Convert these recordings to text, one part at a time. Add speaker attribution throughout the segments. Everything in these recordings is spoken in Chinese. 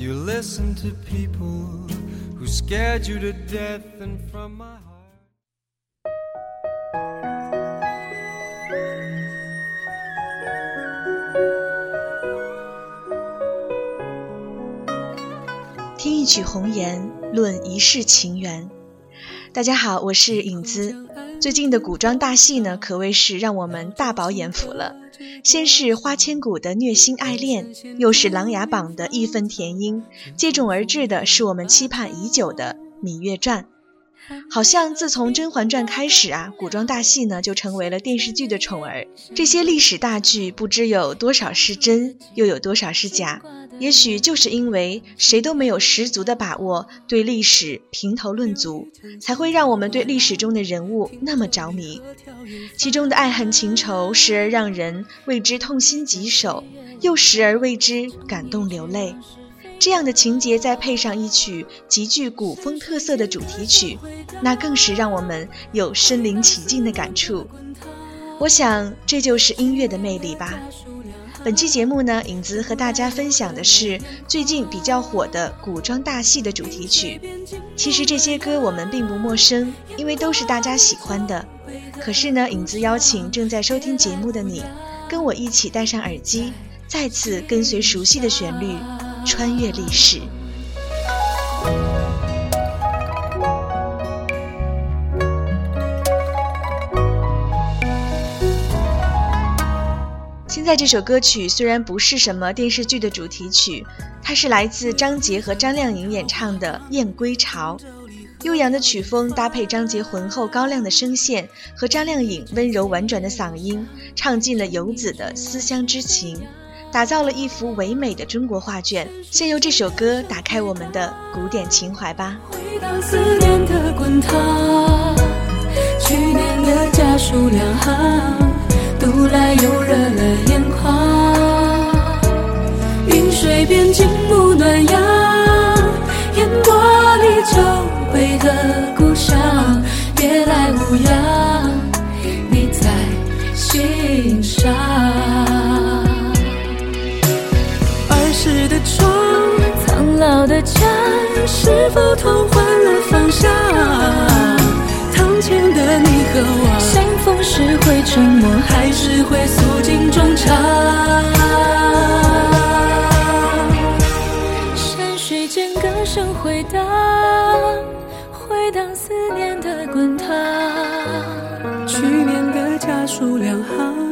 Speaker 1: You listen to people who scared you to death and from my heart.
Speaker 2: 听一曲红颜论一世情缘。大家好我是影子。最近的古装大戏呢，可谓是让我们大饱眼福了。先是花千骨的虐心爱恋，又是琅琊榜的义愤填膺，接踵而至的是我们期盼已久的《芈月传》。好像自从《甄嬛传》开始啊，古装大戏呢就成为了电视剧的宠儿。这些历史大剧，不知有多少是真，又有多少是假。也许就是因为谁都没有十足的把握对历史评头论足，才会让我们对历史中的人物那么着迷。其中的爱恨情仇，时而让人为之痛心疾首，又时而为之感动流泪。这样的情节再配上一曲极具古风特色的主题曲，那更是让我们有身临其境的感触。我想，这就是音乐的魅力吧。本期节目呢，影子和大家分享的是最近比较火的古装大戏的主题曲。其实这些歌我们并不陌生，因为都是大家喜欢的。可是呢，影子邀请正在收听节目的你，跟我一起戴上耳机，再次跟随熟悉的旋律，穿越历史。现在这首歌曲虽然不是什么电视剧的主题曲，它是来自张杰和张靓颖演唱的《燕归巢》。悠扬的曲风搭配张杰浑厚高亮的声线和张靓颖温柔婉转的嗓音，唱尽了游子的思乡之情，打造了一幅唯美的中国画卷。先由这首歌打开我们的古典情怀吧。
Speaker 3: 回荡思念的滚烫，去年的家书两行。读来又热了眼眶，云水边静沐暖阳，烟波里久违的故乡，别来无恙，是否同换了方向？堂前的你和我。是会沉默，还是会诉尽衷肠？山水间歌声回荡，回荡思念的滚烫。去年的家书两行，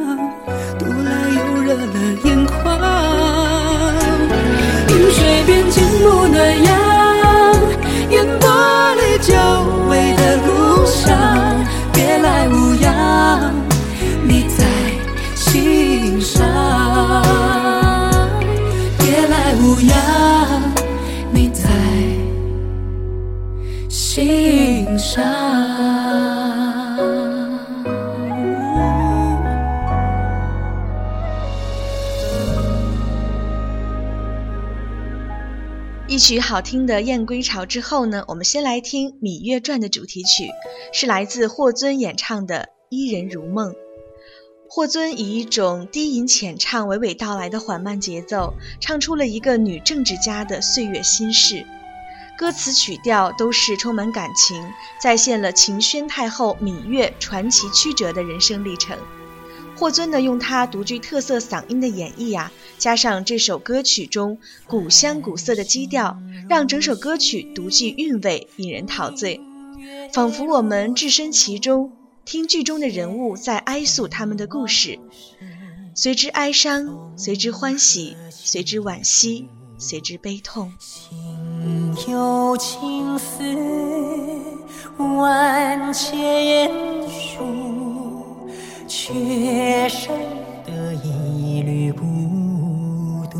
Speaker 2: 曲好听的《燕归巢》之后呢，我们先来听《芈月传》的主题曲，是来自霍尊演唱的《伊人如梦》。霍尊以一种低吟浅唱、娓娓道来的缓慢节奏，唱出了一个女政治家的岁月心事。歌词曲调都是充满感情，再现了秦宣太后芈月传奇曲折的人生历程。霍尊呢，用他独具特色嗓音的演绎呀，加上这首歌曲中古香古色的基调，让整首歌曲独具韵味，引人陶醉，仿佛我们置身其中。听剧中的人物在哀诉他们的故事，随之哀伤，随之欢喜，随之惋惜，随之悲痛。
Speaker 4: 情有情丝万千深的一缕孤独。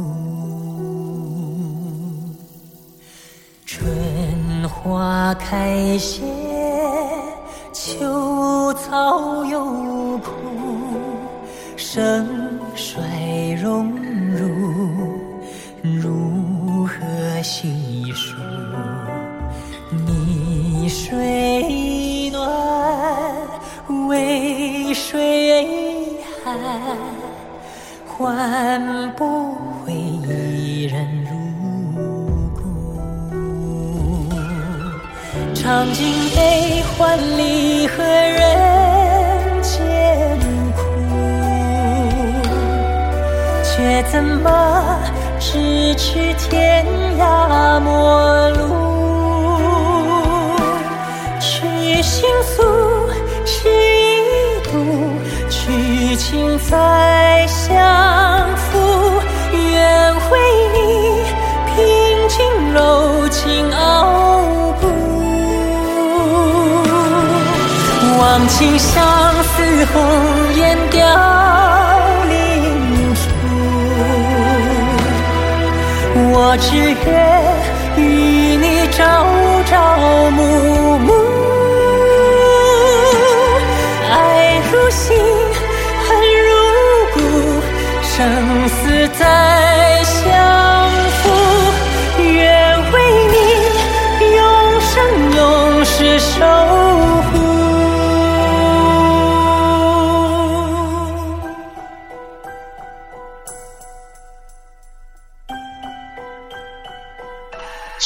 Speaker 4: 春花开谢尝尽悲欢离合人间苦，却怎么咫尺天涯陌路？去心诉，是一步，去情再相负。愿为你平静柔情傲忘情相思红颜凋零处。我只愿与你朝朝暮暮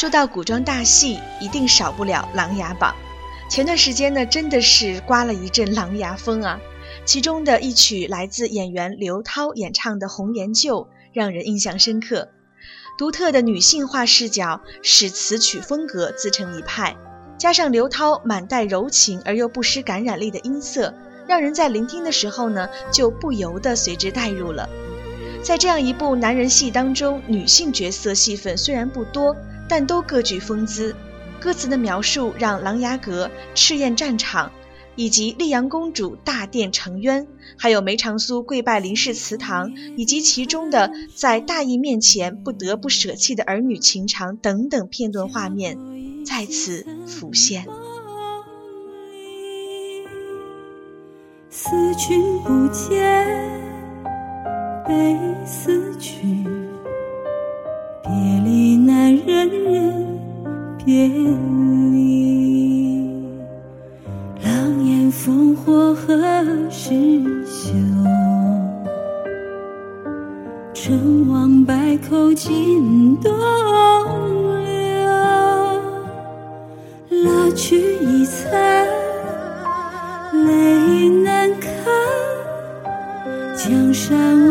Speaker 2: 说到古装大戏，一定少不了《琅琊榜》。前段时间呢，真的是刮了一阵琅琊风啊！其中的一曲来自演员刘涛演唱的《红颜旧》，让人印象深刻。独特的女性化视角使词曲风格自成一派，加上刘涛满带柔情而又不失感染力的音色，让人在聆听的时候呢，就不由得随之带入了。在这样一部男人戏当中，女性角色戏份虽然不多，但都各具风姿。歌词的描述让琅琊阁赤焰战场，以及丽阳公主大殿沉冤，还有梅长苏跪拜林氏祠堂，以及其中的在大义面前不得不舍弃的儿女情长等等片段画面再次浮现。
Speaker 3: 思君不见，悲思君。别离难忍忍别离，狼烟烽火何时休？成王败寇尽东流，拉去已残，泪难干，江山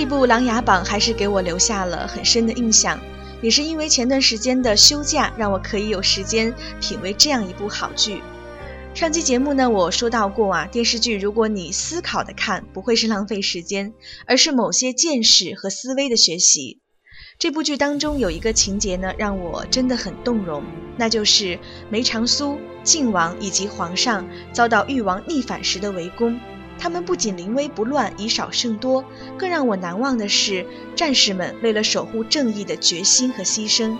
Speaker 2: 这部《琅琊榜》还是给我留下了很深的印象，也是因为前段时间的休假，让我可以有时间品味这样一部好剧。上期节目呢，我说到过啊，电视剧如果你思考的看，不会是浪费时间，而是某些见识和思维的学习。这部剧当中有一个情节呢，让我真的很动容，那就是梅长苏、靖王以及皇上遭到誉王逆反时的围攻。他们不仅临危不乱，以少胜多，更让我难忘的是战士们为了守护正义的决心和牺牲。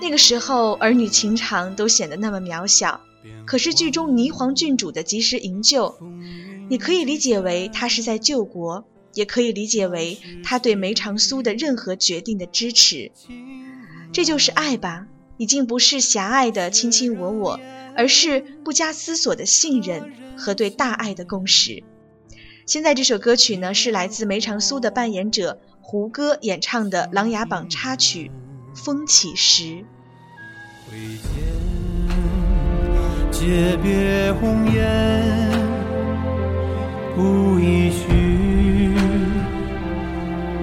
Speaker 2: 那个时候，儿女情长都显得那么渺小。可是剧中霓凰郡主的及时营救，你可以理解为他是在救国，也可以理解为他对梅长苏的任何决定的支持。这就是爱吧，已经不是狭隘的卿卿我我，而是不加思索的信任和对大爱的共识。现在这首歌曲呢，是来自梅长苏的扮演者胡歌演唱的《琅琊榜》插曲《风起时》。
Speaker 5: 挥剑诀别红颜不一许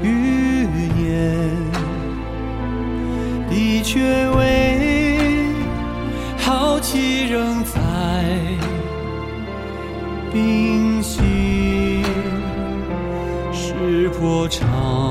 Speaker 5: 余年，的确为好奇仍在冰心，石破长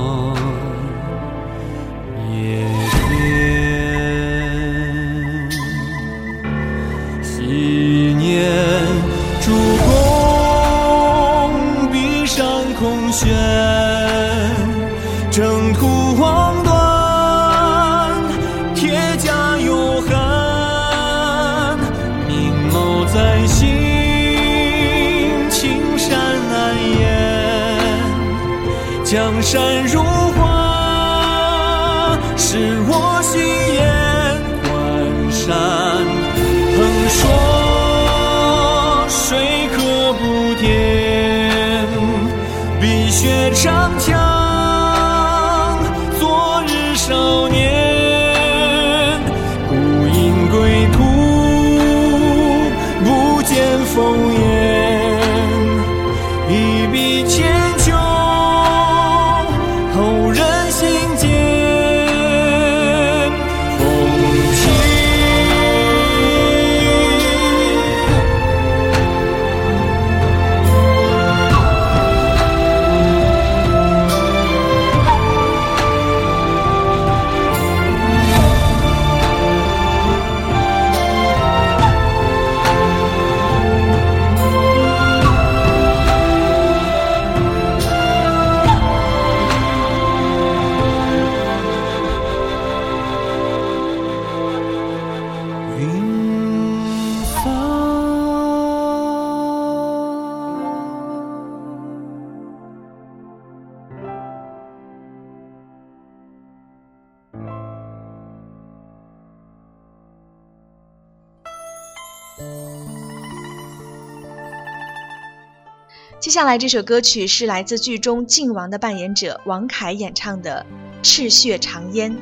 Speaker 2: 接下来这首歌曲是来自剧中靖王的扮演者王凯演唱的《赤血长烟》。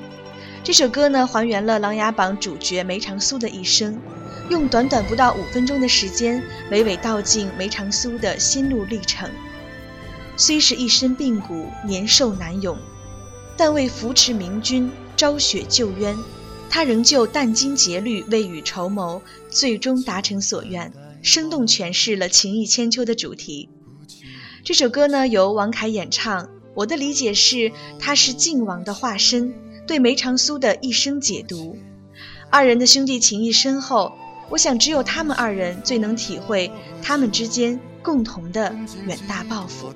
Speaker 2: 这首歌呢，还原了《琅琊榜》主角梅长苏的一生，用短短不到五分钟的时间，娓娓道尽梅长苏的心路历程。虽是一身病骨，年寿难永，但为扶持明君，昭雪救冤，他仍旧殚精竭虑，未雨绸缪，最终达成所愿，生动诠释了情义千秋的主题。这首歌呢由王凯演唱，我的理解是他是靖王的化身，对梅长苏的一生解读。二人的兄弟情谊深厚，我想只有他们二人最能体会他们之间共同的远大抱负。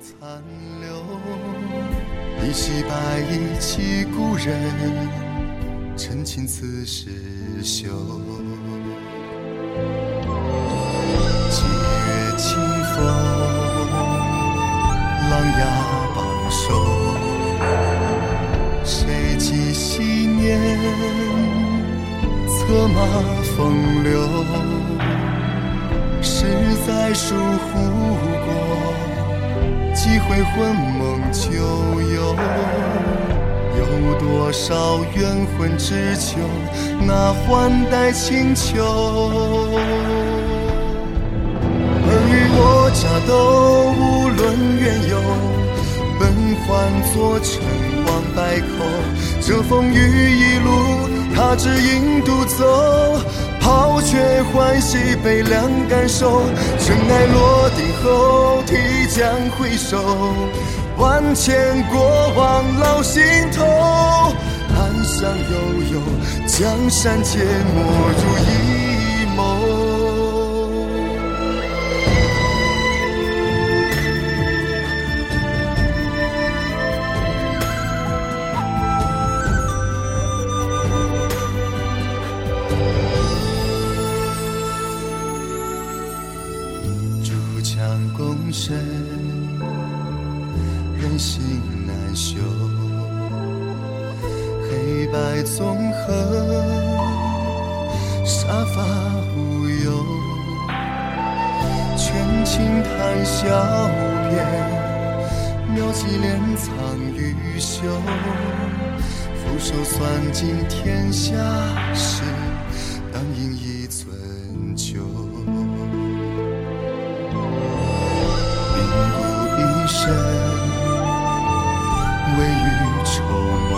Speaker 6: 一袭白衣起故人，陈情此时休。几月清风。琅琊榜首，谁记昔年策马风流？十载疏忽过，几回魂梦旧游。有多少冤魂只求那换代清秋。与我诈都无论缘由，本换作成王败寇。这风雨一路，他只引独走，抛却欢喜悲凉感受。尘埃落定后，提将回首。万千过往老心头，暗香悠悠，江山皆没入一算尽天下事，当应一樽酒。并顾一生。未雨绸缪，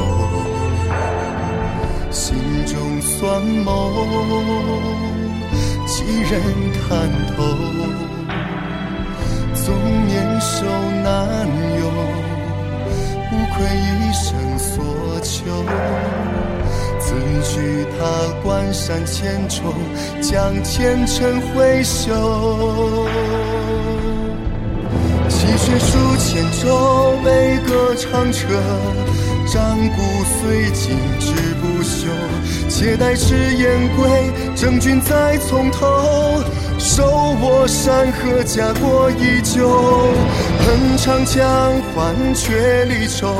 Speaker 6: 心中算谋，几人看透？纵年少难有，无愧生所求。自据他关山千重，将前尘挥袖。泣血书千轴，悲歌长彻，战鼓虽尽志不休。且待赤焰归，征军再从头。手握山河，家国依旧。恨长江，换却离愁。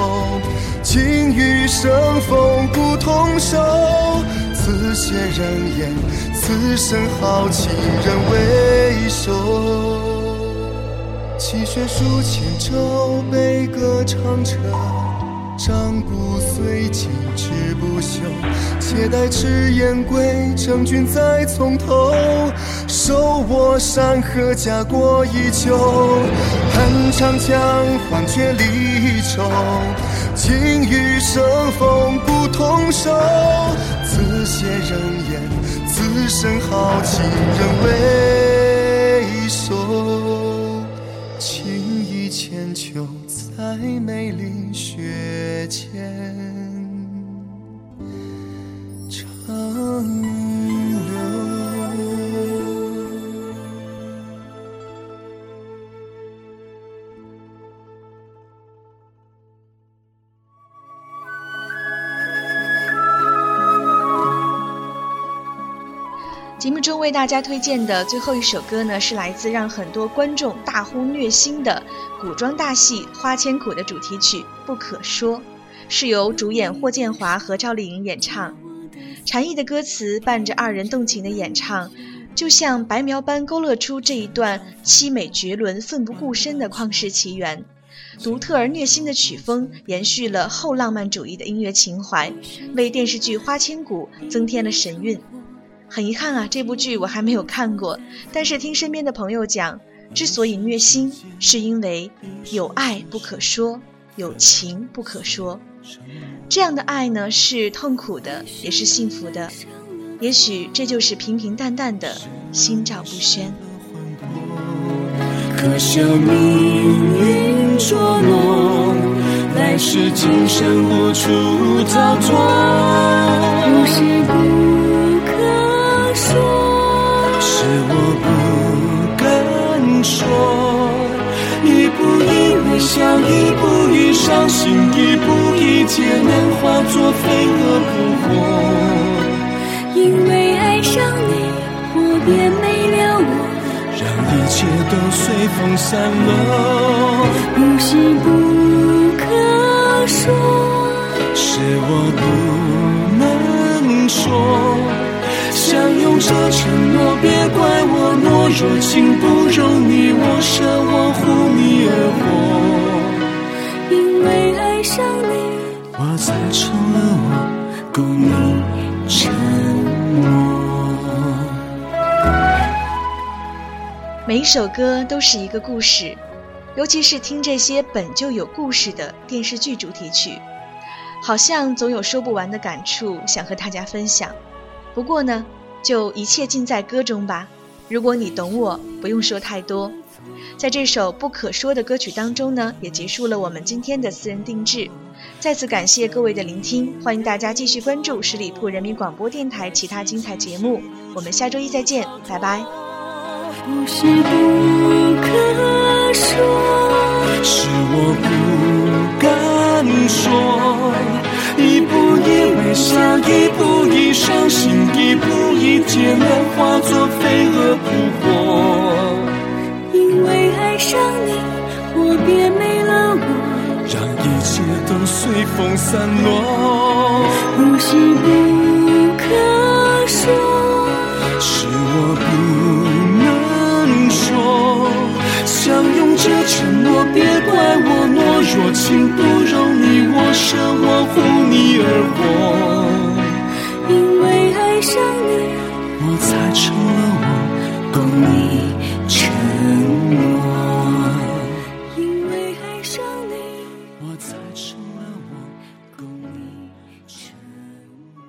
Speaker 6: 情与生风不同寿。此血人言，此生豪情人为首。泣血书千轴，悲歌长彻。战鼓虽尽志不休，且待赤焰归，征军再从头。手握山河，家国依旧。恨长江，换却离愁。情与生风不同守。此血人言，此生豪情人为首。情意千秋，在梅林雪间长
Speaker 2: 节目中为大家推荐的最后一首歌呢，是来自让很多观众大呼虐心的古装大戏《花千骨》的主题曲《不可说》，是由主演霍建华和赵丽颖演唱。禅意的歌词伴着二人动情的演唱，就像白描般勾勒出这一段凄美绝伦、奋不顾身的旷世奇缘。独特而虐心的曲风延续了后浪漫主义的音乐情怀，为电视剧《花千骨》增添了神韵。很遗憾啊，这部剧我还没有看过，但是听身边的朋友讲，之所以虐心，是因为有爱不可说，有情不可说。这样的爱呢，是痛苦的，也是幸福的。也许这就是平平淡淡的心照不宣。
Speaker 5: 可笑命运捉弄，来世今生无处逃脱。
Speaker 3: 是
Speaker 5: 我不敢说。一步一微笑，一步一伤心，一步一劫难化作飞蛾扑火。
Speaker 3: 因为爱上你，我便没了我。
Speaker 5: 让一切都随风散落。
Speaker 3: 不是不可说，
Speaker 5: 是我不能说。相拥着承诺，若，情不容你我舍，我护你而活。
Speaker 3: 因为爱上你，
Speaker 5: 我才成了我，供你沉默。
Speaker 2: 每一首歌都是一个故事，尤其是听这些本就有故事的电视剧主题曲，好像总有说不完的感触想和大家分享。不过呢，就一切尽在歌中吧。如果你懂我，不用说太多。在这首不可说的歌曲当中呢，也结束了我们今天的私人定制。再次感谢各位的聆听，欢迎大家继续关注十里铺人民广播电台其他精彩节目。我们下周一再见，拜拜。
Speaker 3: 不是不可说，
Speaker 5: 是我不敢说，下，一步一伤心，一步一艰难，化作飞蛾扑火。
Speaker 3: 因为爱上你，我变没了我。
Speaker 5: 让一切都随风散落，
Speaker 3: 不是不可说，
Speaker 5: 是我不能说。相拥着承诺，别怪我懦弱，情不容你我舍，我护你而活。
Speaker 3: 因为爱上你，
Speaker 5: 我才成了我，供你沉默。
Speaker 3: 因为爱上你。
Speaker 5: 我才成了我，供你沉默。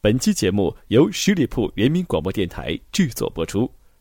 Speaker 7: 本期节目由十里铺人民广播电台制作播出。